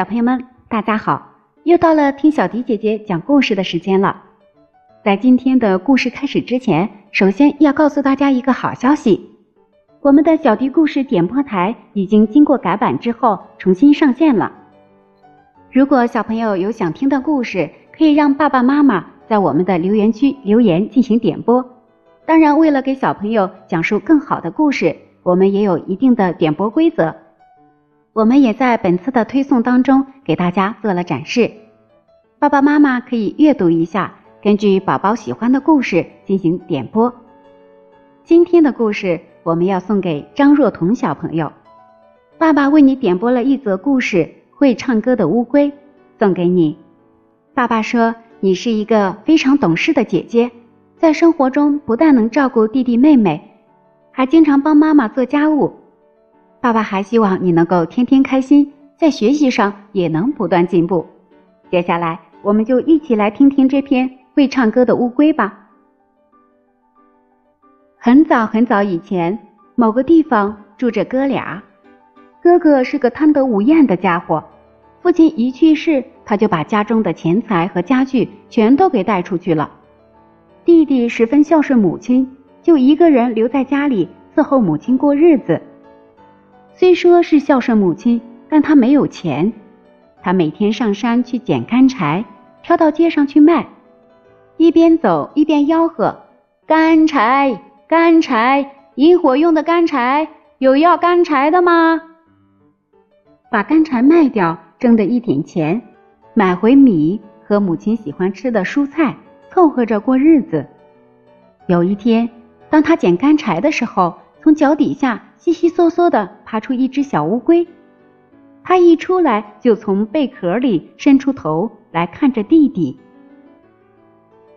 小朋友们，大家好！又到了听小迪姐姐讲故事的时间了。在今天的故事开始之前，首先要告诉大家一个好消息：我们的小迪故事点播台已经经过改版之后重新上线了。如果小朋友有想听的故事，可以让爸爸妈妈在我们的留言区留言进行点播。当然，为了给小朋友讲述更好的故事，我们也有一定的点播规则。我们也在本次的推送当中给大家做了展示，爸爸妈妈可以阅读一下，根据宝宝喜欢的故事进行点播。今天的故事我们要送给张若彤小朋友，爸爸为你点播了一则故事《会唱歌的乌龟》，送给你。爸爸说你是一个非常懂事的姐姐，在生活中不但能照顾弟弟妹妹，还经常帮妈妈做家务。爸爸还希望你能够天天开心，在学习上也能不断进步。接下来，我们就一起来听听这篇会唱歌的乌龟吧。很早很早以前，某个地方住着哥俩。哥哥是个贪得无厌的家伙，父亲一去世，他就把家中的钱财和家具全都给带出去了。弟弟十分孝顺母亲，就一个人留在家里伺候母亲过日子。虽说是孝顺母亲，但他没有钱。他每天上山去捡干柴，挑到街上去卖，一边走一边吆喝：“干柴，干柴，引火用的干柴，有要干柴的吗？”把干柴卖掉，挣的一点钱，买回米和母亲喜欢吃的蔬菜，凑合着过日子。有一天，当他捡干柴的时候，从脚底下。悉悉嗦嗦的爬出一只小乌龟，它一出来就从贝壳里伸出头来看着弟弟。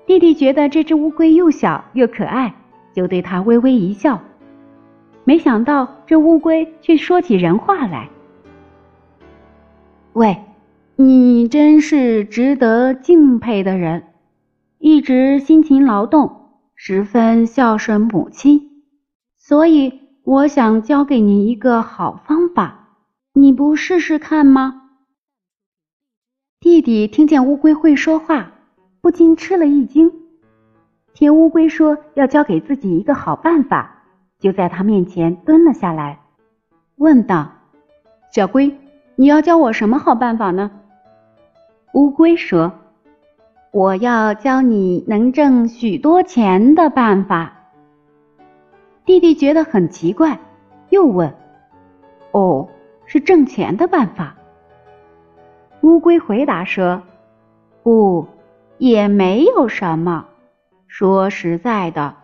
弟弟觉得这只乌龟又小又可爱，就对它微微一笑。没想到这乌龟却说起人话来：“喂，你真是值得敬佩的人，一直辛勤劳动，十分孝顺母亲，所以。”我想教给你一个好方法，你不试试看吗？弟弟听见乌龟会说话，不禁吃了一惊。听乌龟说要教给自己一个好办法，就在他面前蹲了下来，问道：“小龟，你要教我什么好办法呢？”乌龟说：“我要教你能挣许多钱的办法。”弟弟觉得很奇怪，又问：“哦，是挣钱的办法？”乌龟回答说：“不，也没有什么。说实在的，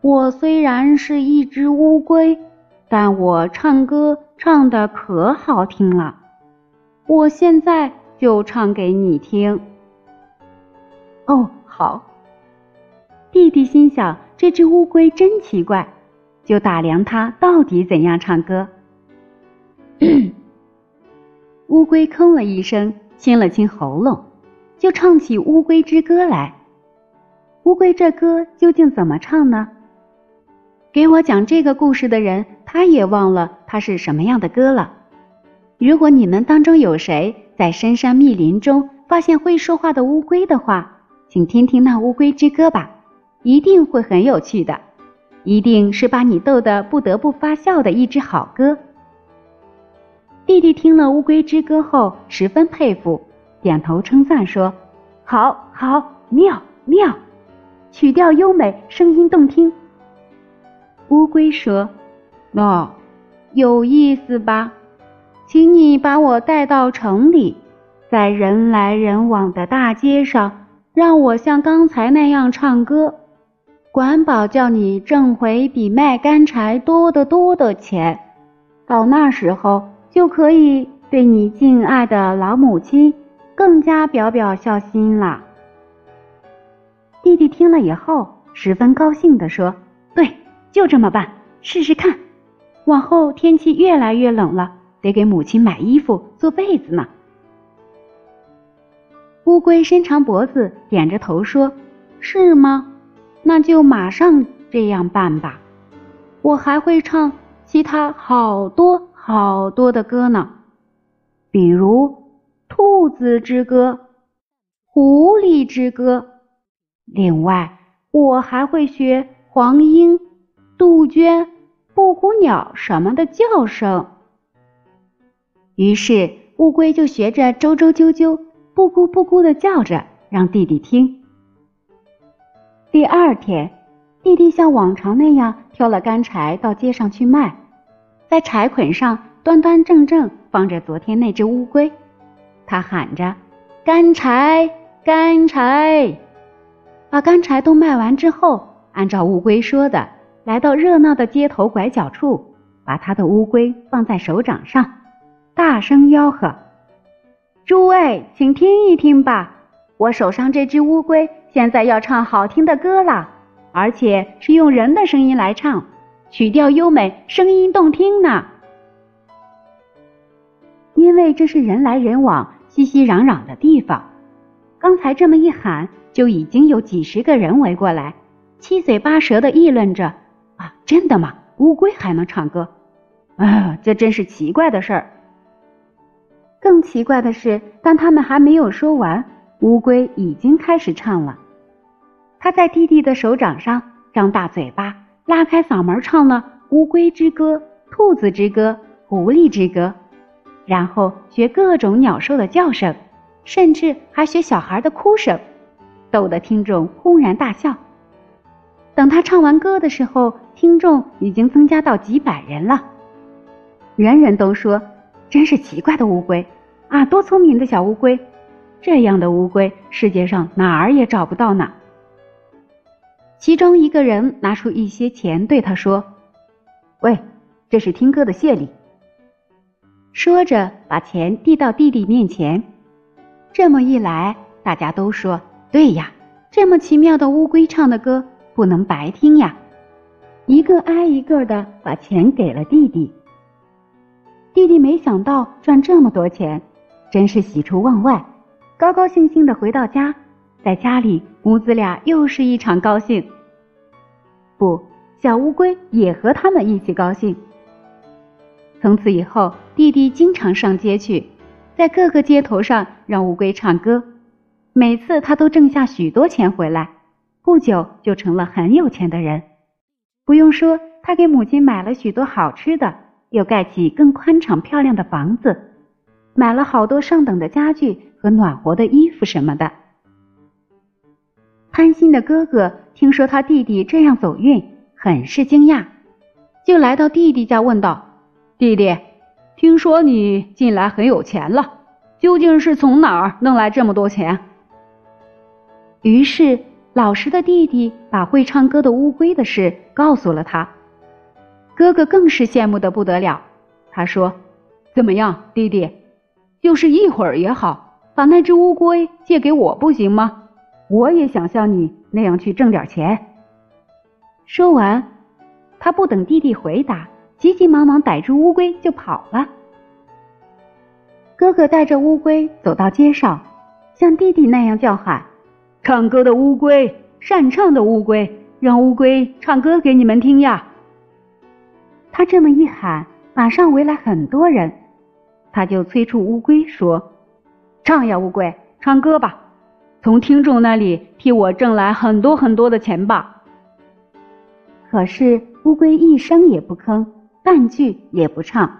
我虽然是一只乌龟，但我唱歌唱的可好听了。我现在就唱给你听。”哦，好。弟弟心想：这只乌龟真奇怪。就打量它到底怎样唱歌。乌龟吭了一声，清了清喉咙，就唱起《乌龟之歌》来。乌龟这歌究竟怎么唱呢？给我讲这个故事的人，他也忘了它是什么样的歌了。如果你们当中有谁在深山密林中发现会说话的乌龟的话，请听听那《乌龟之歌》吧，一定会很有趣的。一定是把你逗得不得不发笑的一支好歌。弟弟听了《乌龟之歌》后，十分佩服，点头称赞说：“好，好，妙，妙，曲调优美，声音动听。”乌龟说：“哦，有意思吧？请你把我带到城里，在人来人往的大街上，让我像刚才那样唱歌。”管保叫你挣回比卖干柴多得多的钱，到那时候就可以对你敬爱的老母亲更加表表孝心了。弟弟听了以后十分高兴地说：“对，就这么办，试试看。往后天气越来越冷了，得给母亲买衣服做被子呢。”乌龟伸长脖子，点着头说：“是吗？”那就马上这样办吧，我还会唱其他好多好多的歌呢，比如《兔子之歌、狐狸之歌。另外，我还会学黄莺、杜鹃、布谷鸟什么的叫声。于是，乌龟就学着啾啾啾啾、布咕布咕的叫着，让弟弟听。第二天，弟弟像往常那样挑了干柴到街上去卖，在柴捆上端端正正放着昨天那只乌龟。他喊着：“干柴，干柴！”把干柴都卖完之后，按照乌龟说的，来到热闹的街头拐角处，把他的乌龟放在手掌上，大声吆喝：“诸位，请听一听吧，我手上这只乌龟现在要唱好听的歌了，而且是用人的声音来唱，曲调优美，声音动听呢。因为这是人来人往、熙熙攘攘的地方，刚才这么一喊。”就已经有几十个人围过来，七嘴八舌的议论着：“啊，真的吗？乌龟还能唱歌？啊，这真是奇怪的事儿。”更奇怪的是，当他们还没有说完，乌龟已经开始唱了。他在弟弟的手掌上张大嘴巴，拉开嗓门唱了《乌龟之歌》《兔子之歌》《狐狸之歌》，然后学各种鸟兽的叫声，甚至还学小孩的哭声。逗得听众轰然大笑。等他唱完歌的时候，听众已经增加到几百人了。人人都说：“真是奇怪的乌龟啊，多聪明的小乌龟！这样的乌龟，世界上哪儿也找不到呢。”其中一个人拿出一些钱对他说：“喂，这是听歌的谢礼。”说着，把钱递到弟弟面前。这么一来，大家都说。对呀，这么奇妙的乌龟唱的歌不能白听呀！一个挨一个的把钱给了弟弟。弟弟没想到赚这么多钱，真是喜出望外，高高兴兴的回到家，在家里母子俩又是一场高兴。不，小乌龟也和他们一起高兴。从此以后，弟弟经常上街去，在各个街头上让乌龟唱歌。每次他都挣下许多钱回来，不久就成了很有钱的人。不用说，他给母亲买了许多好吃的，又盖起更宽敞漂亮的房子，买了好多上等的家具和暖和的衣服什么的。贪心的哥哥听说他弟弟这样走运，很是惊讶，就来到弟弟家问道：“弟弟，听说你近来很有钱了，究竟是从哪儿弄来这么多钱？”于是，老实的弟弟把会唱歌的乌龟的事告诉了他。哥哥更是羡慕的不得了。他说：“怎么样，弟弟？就是一会儿也好，把那只乌龟借给我不行吗？我也想像你那样去挣点钱。”说完，他不等弟弟回答，急急忙忙逮住乌龟就跑了。哥哥带着乌龟走到街上，像弟弟那样叫喊。唱歌的乌龟，善唱的乌龟，让乌龟唱歌给你们听呀！他这么一喊，马上围来很多人。他就催促乌龟说：“唱呀，乌龟，唱歌吧，从听众那里替我挣来很多很多的钱吧。”可是乌龟一声也不吭，半句也不唱。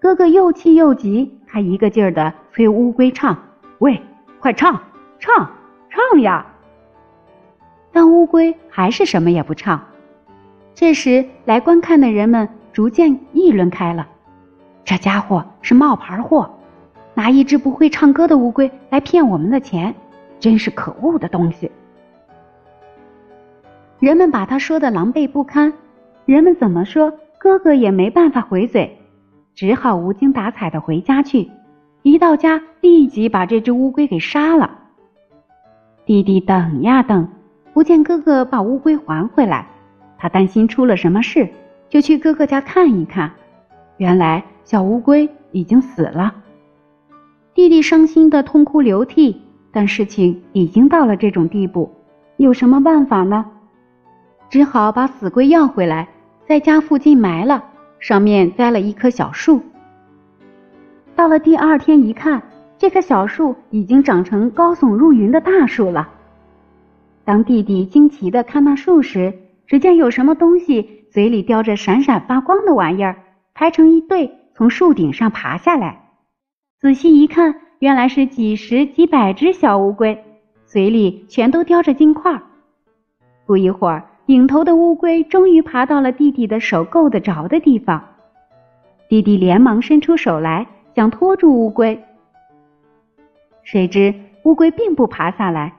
哥哥又气又急，他一个劲儿的催乌龟唱：“喂，快唱，唱！”唱呀！但乌龟还是什么也不唱。这时，来观看的人们逐渐议论开了：这家伙是冒牌货，拿一只不会唱歌的乌龟来骗我们的钱，真是可恶的东西。人们把他说的狼狈不堪，人们怎么说，哥哥也没办法回嘴，只好无精打采的回家去。一到家，立即把这只乌龟给杀了。弟弟等呀等，不见哥哥把乌龟还回来，他担心出了什么事，就去哥哥家看一看。原来小乌龟已经死了。弟弟伤心的痛哭流涕，但事情已经到了这种地步，有什么办法呢？只好把死龟要回来，在家附近埋了，上面栽了一棵小树。到了第二天一看，这棵小树已经长成高耸入云的大树了。当弟弟惊奇地看那树时，只见有什么东西嘴里叼着闪闪发光的玩意儿，排成一队从树顶上爬下来。仔细一看，原来是几十几百只小乌龟，嘴里全都叼着金块。不一会儿，领头的乌龟终于爬到了弟弟的手够得着的地方。弟弟连忙伸出手来，想拖住乌龟，谁知乌龟并不爬下来。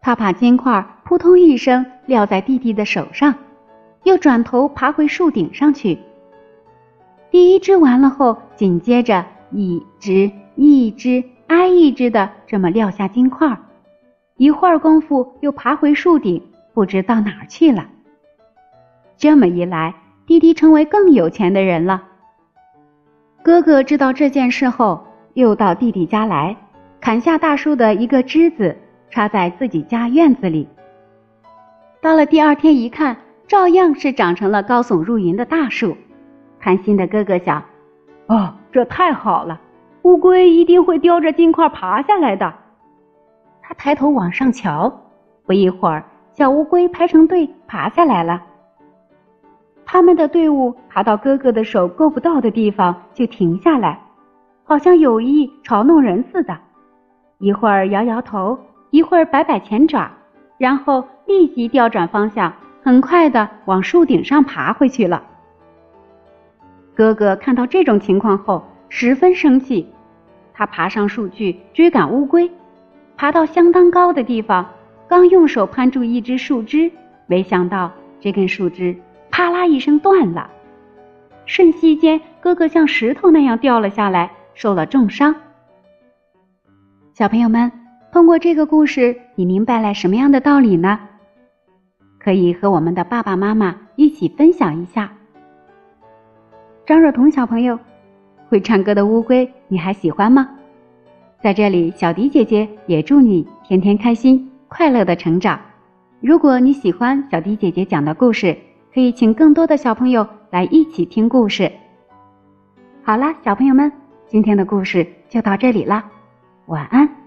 他把金块扑通一声撂在弟弟的手上，又转头爬回树顶上去。第一只完了后，紧接着。一只一只挨一只的这么撂下金块，一会儿功夫又爬回树顶，不知到哪儿去了。这么一来，弟弟成为更有钱的人了。哥哥知道这件事后，又到弟弟家来，砍下大树的一个枝子，插在自己家院子里。到了第二天一看，照样是长成了高耸入云的大树。贪心的哥哥想。哦，这太好了！乌龟一定会叼着金块爬下来的。他抬头往上瞧，不一会儿，小乌龟排成队爬下来了。他们的队伍爬到哥哥的手够不到的地方就停下来，好像有意嘲弄人似的。一会儿摇摇头，一会儿摆摆前爪，然后立即调转方向，很快的往树顶上爬回去了。哥哥看到这种情况后，十分生气。他爬上树去追赶乌龟，爬到相当高的地方，刚用手攀住一只树枝，没想到这根树枝啪啦一声断了。瞬息间，哥哥像石头那样掉了下来，受了重伤。小朋友们，通过这个故事，你明白了什么样的道理呢？可以和我们的爸爸妈妈一起分享一下。张若彤小朋友，会唱歌的乌龟你还喜欢吗？在这里，小迪姐姐也祝你天天开心、快乐的成长。如果你喜欢小迪姐姐讲的故事，可以请更多的小朋友来一起听故事。好啦，小朋友们，今天的故事就到这里啦，晚安。